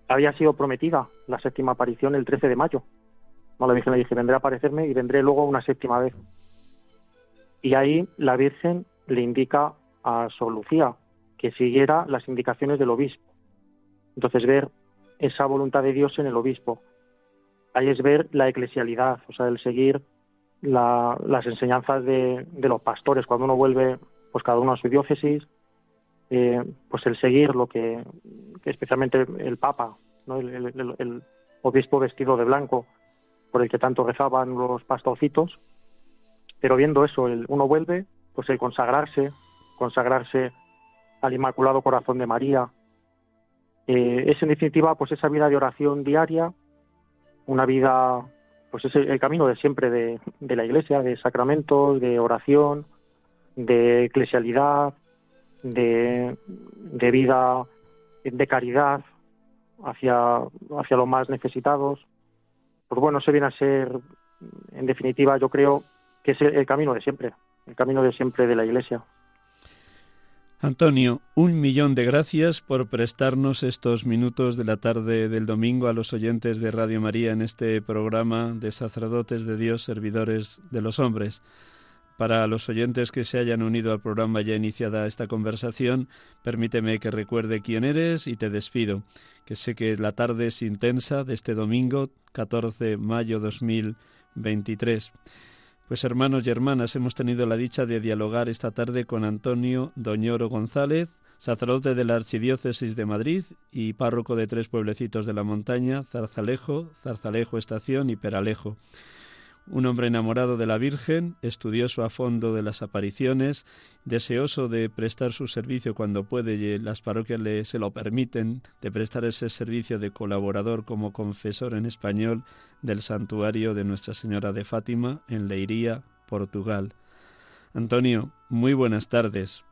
Había sido prometida la séptima aparición el 13 de mayo. La Virgen le dije, vendré a aparecerme y vendré luego una séptima vez. Y ahí la Virgen le indica a Sor Lucía que siguiera las indicaciones del obispo. Entonces ver esa voluntad de Dios en el obispo. Ahí es ver la eclesialidad, o sea, el seguir las enseñanzas de, los pastores. Cuando uno vuelve, pues cada uno a su diócesis, eh, pues el seguir lo que, especialmente el Papa, el, obispo vestido de blanco, por el que tanto rezaban los pastorcitos, pero viendo eso, el, uno vuelve, pues el consagrarse, consagrarse al Inmaculado Corazón de María, eh, es en definitiva pues esa vida de oración diaria, una vida, pues es el, camino de siempre de, la Iglesia, de sacramentos, de oración, de eclesialidad, de, de vida de caridad hacia, hacia los más necesitados. Pues bueno, se viene a ser, en definitiva, yo creo que es el camino de siempre, el camino de siempre de la Iglesia. Antonio, un millón de gracias por prestarnos estos minutos de la tarde del domingo a los oyentes de Radio María en este programa de sacerdotes de Dios, servidores de los hombres. Para los oyentes que se hayan unido al programa ya iniciada esta conversación, permíteme que recuerde quién eres y te despido, que sé que la tarde es intensa de este domingo, 14 de mayo 2023. Pues hermanos y hermanas, hemos tenido la dicha de dialogar esta tarde con Antonio Doñoro González, sacerdote de la Archidiócesis de Madrid y párroco de tres pueblecitos de la montaña, Zarzalejo, Zarzalejo Estación y Peralejo. Un hombre enamorado de la Virgen, estudioso a fondo de las apariciones, deseoso de prestar su servicio cuando puede y las parroquias le, se lo permiten, de prestar ese servicio de colaborador como confesor en español del santuario de Nuestra Señora de Fátima en Leiría, Portugal. Antonio, muy buenas tardes.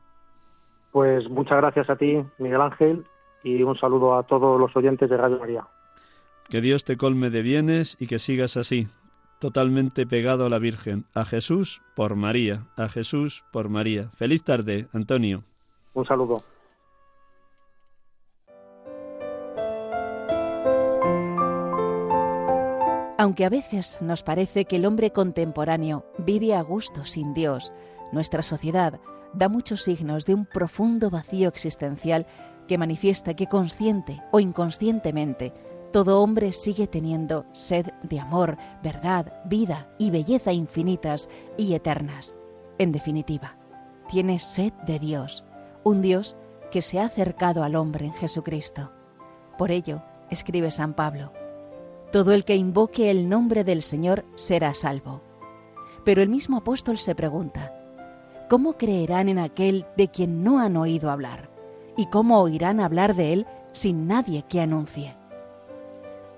Pues muchas gracias a ti, Miguel Ángel, y un saludo a todos los oyentes de Radio María. Que Dios te colme de bienes y que sigas así, totalmente pegado a la Virgen, a Jesús por María, a Jesús por María. Feliz tarde, Antonio. Un saludo. Aunque a veces nos parece que el hombre contemporáneo vive a gusto sin Dios, nuestra sociedad da muchos signos de un profundo vacío existencial que manifiesta que consciente o inconscientemente todo hombre sigue teniendo sed de amor, verdad, vida y belleza infinitas y eternas. En definitiva, tiene sed de Dios, un Dios que se ha acercado al hombre en Jesucristo. Por ello, escribe San Pablo, todo el que invoque el nombre del Señor será salvo. Pero el mismo apóstol se pregunta, ¿cómo creerán en aquel de quien no han oído hablar? ¿Y cómo oirán hablar de él sin nadie que anuncie?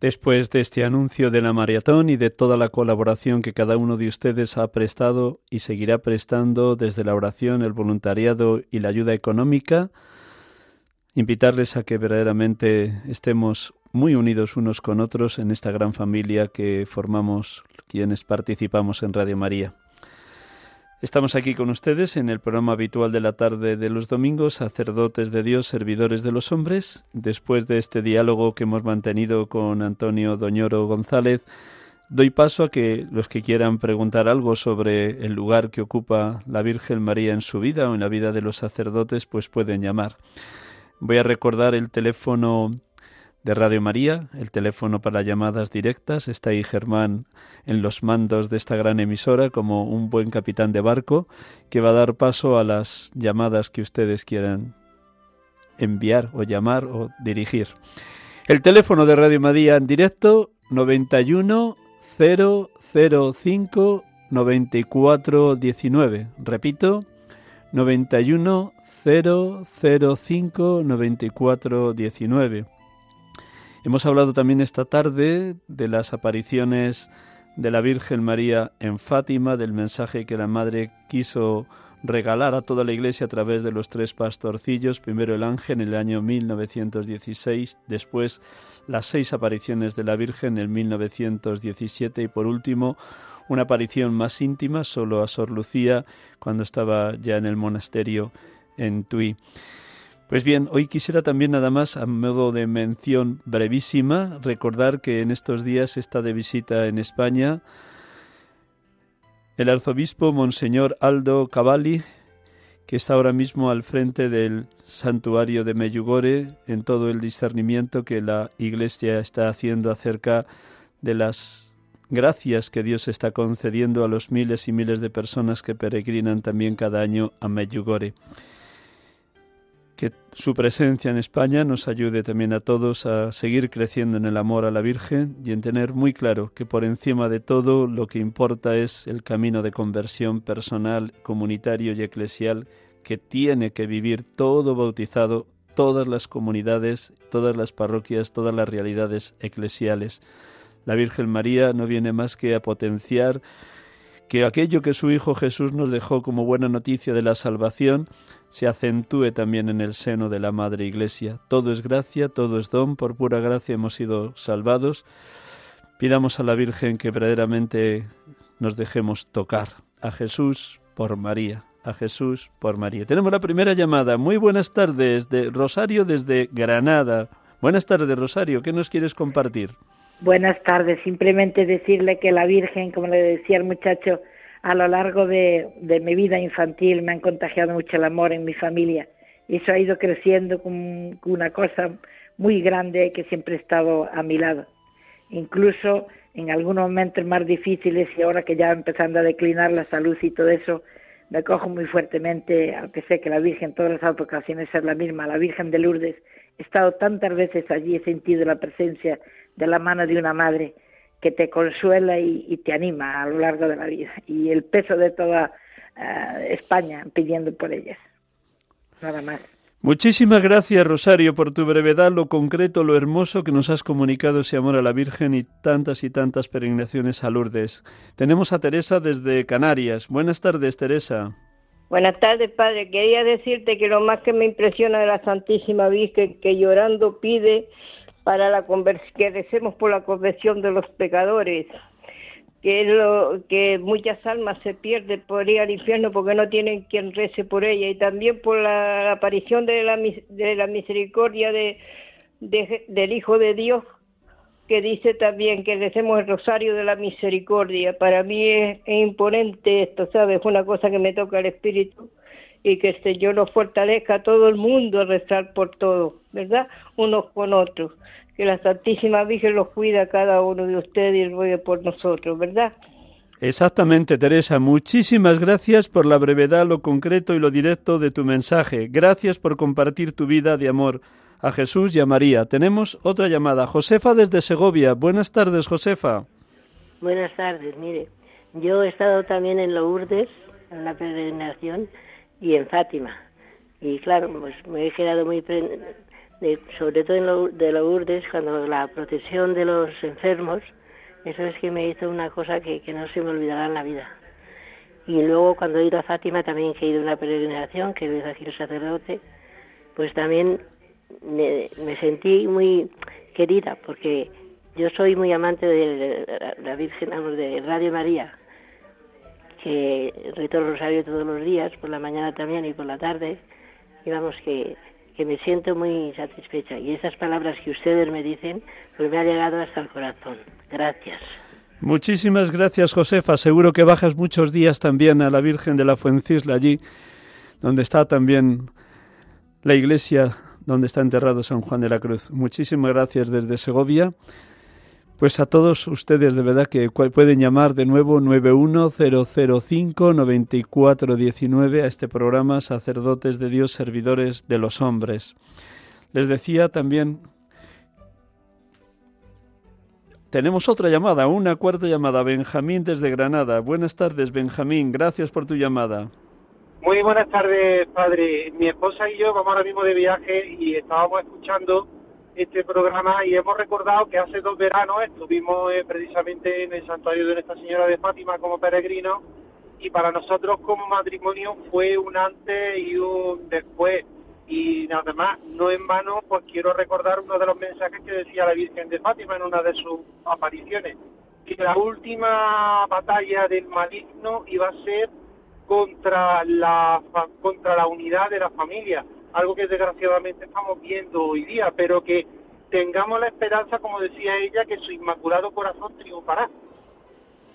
Después de este anuncio de la maratón y de toda la colaboración que cada uno de ustedes ha prestado y seguirá prestando desde la oración, el voluntariado y la ayuda económica, invitarles a que verdaderamente estemos muy unidos unos con otros en esta gran familia que formamos quienes participamos en Radio María. Estamos aquí con ustedes en el programa habitual de la tarde de los domingos, sacerdotes de Dios, servidores de los hombres. Después de este diálogo que hemos mantenido con Antonio Doñoro González, doy paso a que los que quieran preguntar algo sobre el lugar que ocupa la Virgen María en su vida o en la vida de los sacerdotes, pues pueden llamar. Voy a recordar el teléfono de Radio María, el teléfono para llamadas directas. Está ahí Germán en los mandos de esta gran emisora como un buen capitán de barco que va a dar paso a las llamadas que ustedes quieran enviar o llamar o dirigir. El teléfono de Radio María en directo 91 005 94 19. Repito, 91 005 94 19. Hemos hablado también esta tarde de las apariciones de la Virgen María en Fátima, del mensaje que la Madre quiso regalar a toda la Iglesia a través de los tres pastorcillos, primero el ángel en el año 1916, después las seis apariciones de la Virgen en 1917 y por último una aparición más íntima solo a Sor Lucía cuando estaba ya en el monasterio en Tui. Pues bien, hoy quisiera también nada más, a modo de mención brevísima, recordar que en estos días está de visita en España el arzobispo Monseñor Aldo Cavalli, que está ahora mismo al frente del santuario de Meyugore en todo el discernimiento que la Iglesia está haciendo acerca de las gracias que Dios está concediendo a los miles y miles de personas que peregrinan también cada año a Meyugore que su presencia en España nos ayude también a todos a seguir creciendo en el amor a la Virgen y en tener muy claro que por encima de todo lo que importa es el camino de conversión personal, comunitario y eclesial que tiene que vivir todo bautizado, todas las comunidades, todas las parroquias, todas las realidades eclesiales. La Virgen María no viene más que a potenciar que aquello que su Hijo Jesús nos dejó como buena noticia de la salvación se acentúe también en el seno de la Madre Iglesia. Todo es gracia, todo es don, por pura gracia hemos sido salvados. Pidamos a la Virgen que verdaderamente nos dejemos tocar. A Jesús por María, a Jesús por María. Tenemos la primera llamada. Muy buenas tardes de Rosario desde Granada. Buenas tardes, Rosario. ¿Qué nos quieres compartir? Buenas tardes. Simplemente decirle que la Virgen, como le decía el muchacho, a lo largo de, mi vida infantil me han contagiado mucho el amor en mi familia. Y eso ha ido creciendo con, una cosa muy grande que siempre ha estado a mi lado. Incluso en algunos momentos más difíciles y ahora que ya empezando a declinar la salud y todo eso, me cojo muy fuertemente, aunque sé que la Virgen todas las ocasiones es la misma, la Virgen de Lourdes. He estado tantas veces allí, he sentido la presencia de la mano de una madre que te consuela y, te anima a lo largo de la vida. Y el peso de toda eh, España pidiendo por ellas. Nada más. Muchísimas gracias, Rosario, por tu brevedad, lo concreto, lo hermoso que nos has comunicado ese amor a la Virgen y tantas y tantas peregrinaciones a Lourdes. Tenemos a Teresa desde Canarias. Buenas tardes, Teresa. Buenas tardes, padre. Quería decirte que lo más que me impresiona de la Santísima Virgen, que llorando pide para la que decemos por la conversión de los pecadores, que lo que muchas almas se pierden por ir al infierno porque no tienen quien rece por ella y también por la, aparición de la, de la misericordia de, del Hijo de Dios que dice también que decemos el rosario de la misericordia. Para mí es, imponente esto, ¿sabes? Es una cosa que me toca el espíritu y que el Señor nos fortalezca a todo el mundo a rezar por todo, ¿verdad? Unos con otros. Que la Santísima Virgen los cuida a cada uno de ustedes y ruegue por nosotros, ¿verdad? Exactamente, Teresa. Muchísimas gracias por la brevedad, lo concreto y lo directo de tu mensaje. Gracias por compartir tu vida de amor a Jesús y a María. Tenemos otra llamada. Josefa desde Segovia. Buenas tardes, Josefa. Buenas tardes, mire. Yo he estado también en Lourdes, en la peregrinación, y en Fátima. Y claro, pues me he quedado muy, sobre todo en lo, de Lourdes, cuando la protección de los enfermos, eso es que me hizo una cosa que, que no se me olvidará en la vida. Y luego cuando he ido a Fátima también que he ido a una peregrinación, que es aquí el sacerdote, pues también me, sentí muy querida porque yo soy muy amante de la Virgen, de Radio María, que reto el rosario todos los días, por la mañana también y por la tarde, y vamos que, que me siento muy satisfecha. Y esas palabras que ustedes me dicen, pues me ha llegado hasta el corazón. Gracias. Muchísimas gracias, Josefa. Seguro que bajas muchos días también a la Virgen de la Fuencisla allí, donde está también la iglesia donde está enterrado San Juan de la Cruz. Muchísimas gracias desde Segovia. Pues a todos ustedes de verdad que pueden llamar de nuevo 91005-9419 a este programa Sacerdotes de Dios, Servidores de los Hombres. Les decía también tenemos otra llamada, una cuarta llamada. Benjamín desde Granada. Buenas tardes, Benjamín. Gracias por tu llamada. Muy buenas tardes, padre. Mi esposa y yo vamos ahora mismo de viaje y estábamos escuchando este programa y hemos recordado que hace dos veranos estuvimos eh, precisamente en el santuario de Nuestra Señora de Fátima como peregrinos y para nosotros como matrimonio fue un antes y un después. Y nada más, no en vano, pues quiero recordar uno de los mensajes que decía la Virgen de Fátima en una de sus apariciones, que la última batalla del maligno iba a ser contra la, contra la unidad de la familia, algo que desgraciadamente estamos viendo hoy día, pero que tengamos la esperanza, como decía ella, que su inmaculado corazón triunfará.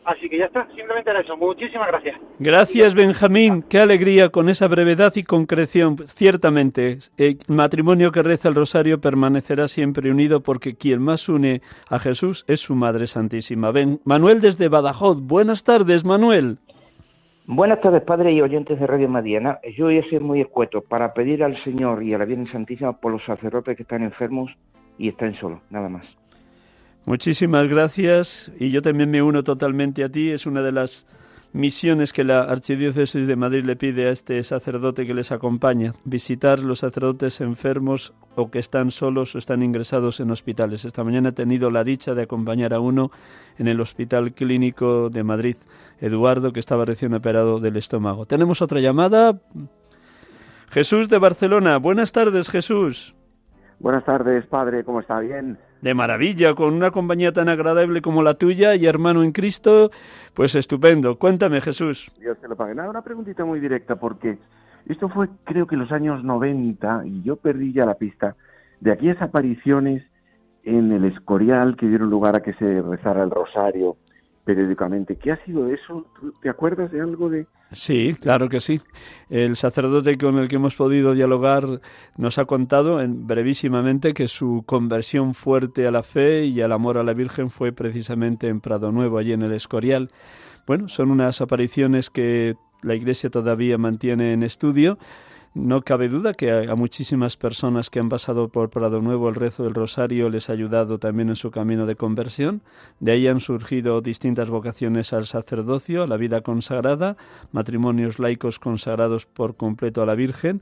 Así que ya está, simplemente era eso. Muchísimas gracias. Gracias, Benjamín. Qué alegría con esa brevedad y concreción. Ciertamente, el matrimonio que reza el rosario permanecerá siempre unido porque quien más une a Jesús es su Madre Santísima. Ben, Manuel desde Badajoz. Buenas tardes, Manuel. Buenas tardes, padre y oyentes de Radio Madiana. Yo voy a ser muy escueto para pedir al Señor y a la Virgen Santísima por los sacerdotes que están enfermos y están solos, nada más. Muchísimas gracias y yo también me uno totalmente a ti. Es una de las misiones que la Archidiócesis de Madrid le pide a este sacerdote que les acompaña, visitar los sacerdotes enfermos o que están solos o están ingresados en hospitales. Esta mañana he tenido la dicha de acompañar a uno en el Hospital Clínico de Madrid, Eduardo, que estaba recién operado del estómago. Tenemos otra llamada. Jesús de Barcelona. Buenas tardes, Jesús. Buenas tardes, padre. ¿Cómo está? Bien de maravilla, con una compañía tan agradable como la tuya y hermano en Cristo, pues estupendo. Cuéntame, Jesús. Dios te lo pague. Nada, una preguntita muy directa, porque esto fue creo que en los años 90 y yo perdí ya la pista de aquellas apariciones en el Escorial que dieron lugar a que se rezara el rosario periódicamente. ¿Qué ha sido eso? ¿Te acuerdas de algo de...? Sí, claro que sí. El sacerdote con el que hemos podido dialogar nos ha contado en, brevísimamente que su conversión fuerte a la fe y al amor a la Virgen fue precisamente en Prado Nuevo, allí en el Escorial. Bueno, son unas apariciones que la Iglesia todavía mantiene en estudio no cabe duda que a, muchísimas personas que han pasado por Prado Nuevo el rezo del Rosario les ha ayudado también en su camino de conversión. De ahí han surgido distintas vocaciones al sacerdocio, a la vida consagrada, matrimonios laicos consagrados por completo a la Virgen.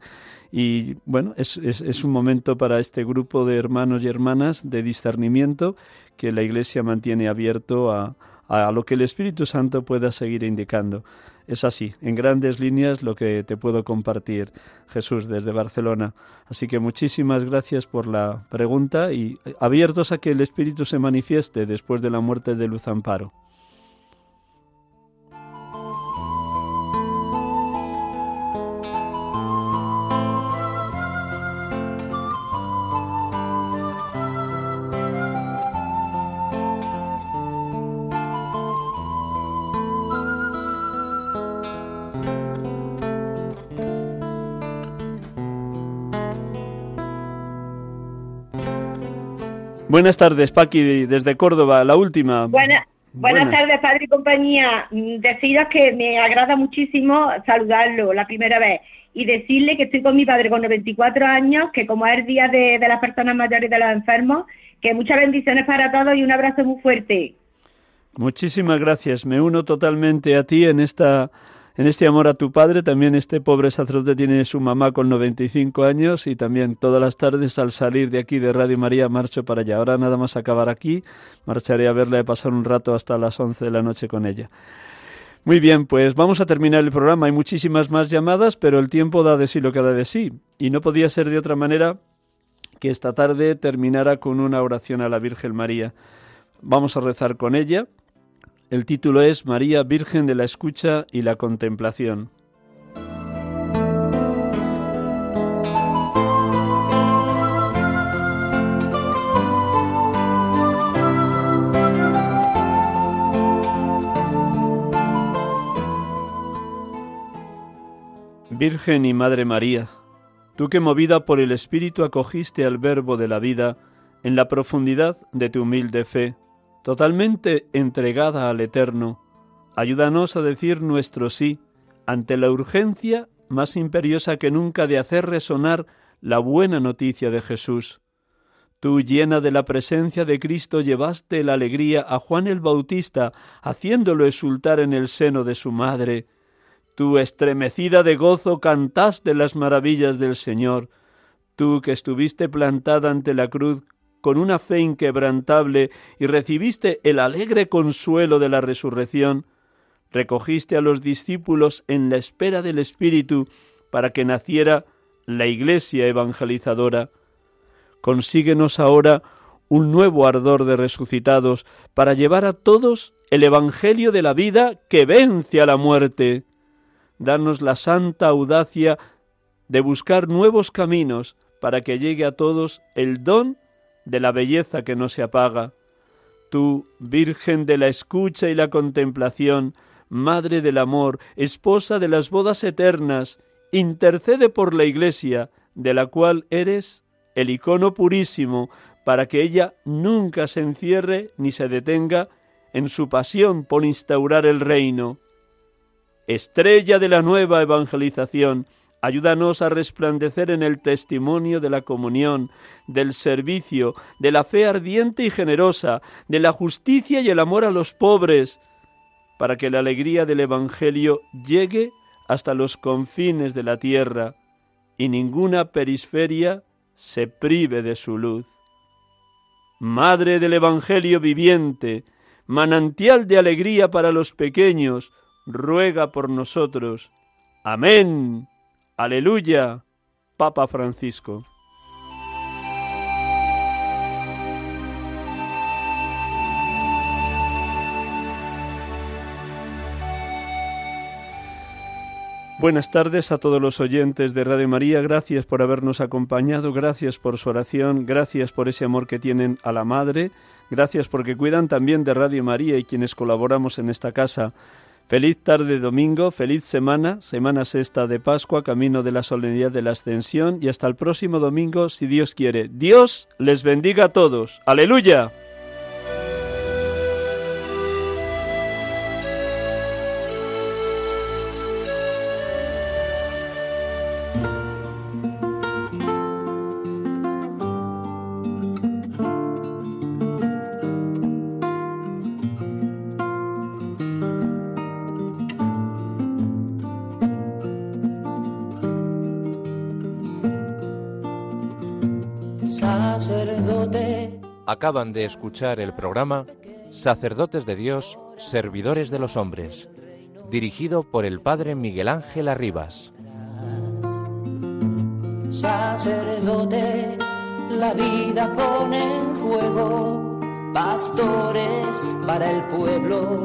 Y bueno, es, es un momento para este grupo de hermanos y hermanas de discernimiento que la Iglesia mantiene abierto a, a lo que el Espíritu Santo pueda seguir indicando. Es así, en grandes líneas lo que te puedo compartir, Jesús, desde Barcelona. Así que muchísimas gracias por la pregunta y abiertos a que el Espíritu se manifieste después de la muerte de Luz Amparo. Buenas tardes, Paqui, desde Córdoba, la última. buenas, tardes, padre y compañía. Mm, deciros que me agrada muchísimo saludarlo la primera vez y decirle que estoy con mi padre con 94 años, que como es el día de, de las personas mayores y de los enfermos, que muchas bendiciones para todos y un abrazo muy fuerte. Muchísimas gracias. Me uno totalmente a ti en esta en este amor a tu padre, también este pobre sacerdote tiene su mamá con 95 años y también todas las tardes al salir de aquí de Radio María marcho para allá. Ahora nada más acabar aquí, marcharé a verla y pasar un rato hasta las 11 de la noche con ella. Muy bien, pues vamos a terminar el programa. Hay muchísimas más llamadas, pero el tiempo da de sí lo que da de sí. Y no podía ser de otra manera que esta tarde terminara con una oración a la Virgen María. Vamos a rezar con ella. El título es María Virgen de la Escucha y la Contemplación. Virgen y Madre María, tú que movida por el Espíritu acogiste al Verbo de la vida en la profundidad de tu humilde fe, totalmente entregada al Eterno, ayúdanos a decir nuestro sí ante la urgencia más imperiosa que nunca de hacer resonar la buena noticia de Jesús. Tú, llena de la presencia de Cristo, llevaste la alegría a Juan el Bautista, haciéndolo exultar en el seno de su madre. Tú, estremecida de gozo, cantaste las maravillas del Señor. Tú, que estuviste plantada ante la cruz con una fe inquebrantable y recibiste el alegre consuelo de la resurrección, recogiste a los discípulos en la espera del Espíritu para que naciera la Iglesia evangelizadora. Consíguenos ahora un nuevo ardor de resucitados para llevar a todos el Evangelio de la vida que vence a la muerte. Danos la santa audacia de buscar nuevos caminos para que llegue a todos el don de la belleza que no se apaga. Tú, Virgen de la escucha y la contemplación, Madre del amor, esposa de las bodas eternas, intercede por la Iglesia, de la cual eres el icono purísimo, para que ella nunca se encierre ni se detenga en su pasión por instaurar el reino. Estrella de la nueva evangelización, Ayúdanos a resplandecer en el testimonio de la comunión, del servicio, de la fe ardiente y generosa, de la justicia y el amor a los pobres, para que la alegría del Evangelio llegue hasta los confines de la tierra y ninguna periferia se prive de su luz. Madre del Evangelio viviente, manantial de alegría para los pequeños, ruega por nosotros. Amén. Aleluya, Papa Francisco. Buenas tardes a todos los oyentes de Radio María, gracias por habernos acompañado, gracias por su oración, gracias por ese amor que tienen a la Madre, gracias porque cuidan también de Radio María y quienes colaboramos en esta casa. Feliz tarde domingo, feliz semana, semana sexta de Pascua, camino de la solemnidad de la Ascensión y hasta el próximo domingo, si Dios quiere. Dios les bendiga a todos. Aleluya. Acaban de escuchar el programa Sacerdotes de Dios, Servidores de los Hombres, dirigido por el Padre Miguel Ángel Arribas. Sacerdote, la vida pone en juego, pastores para el pueblo.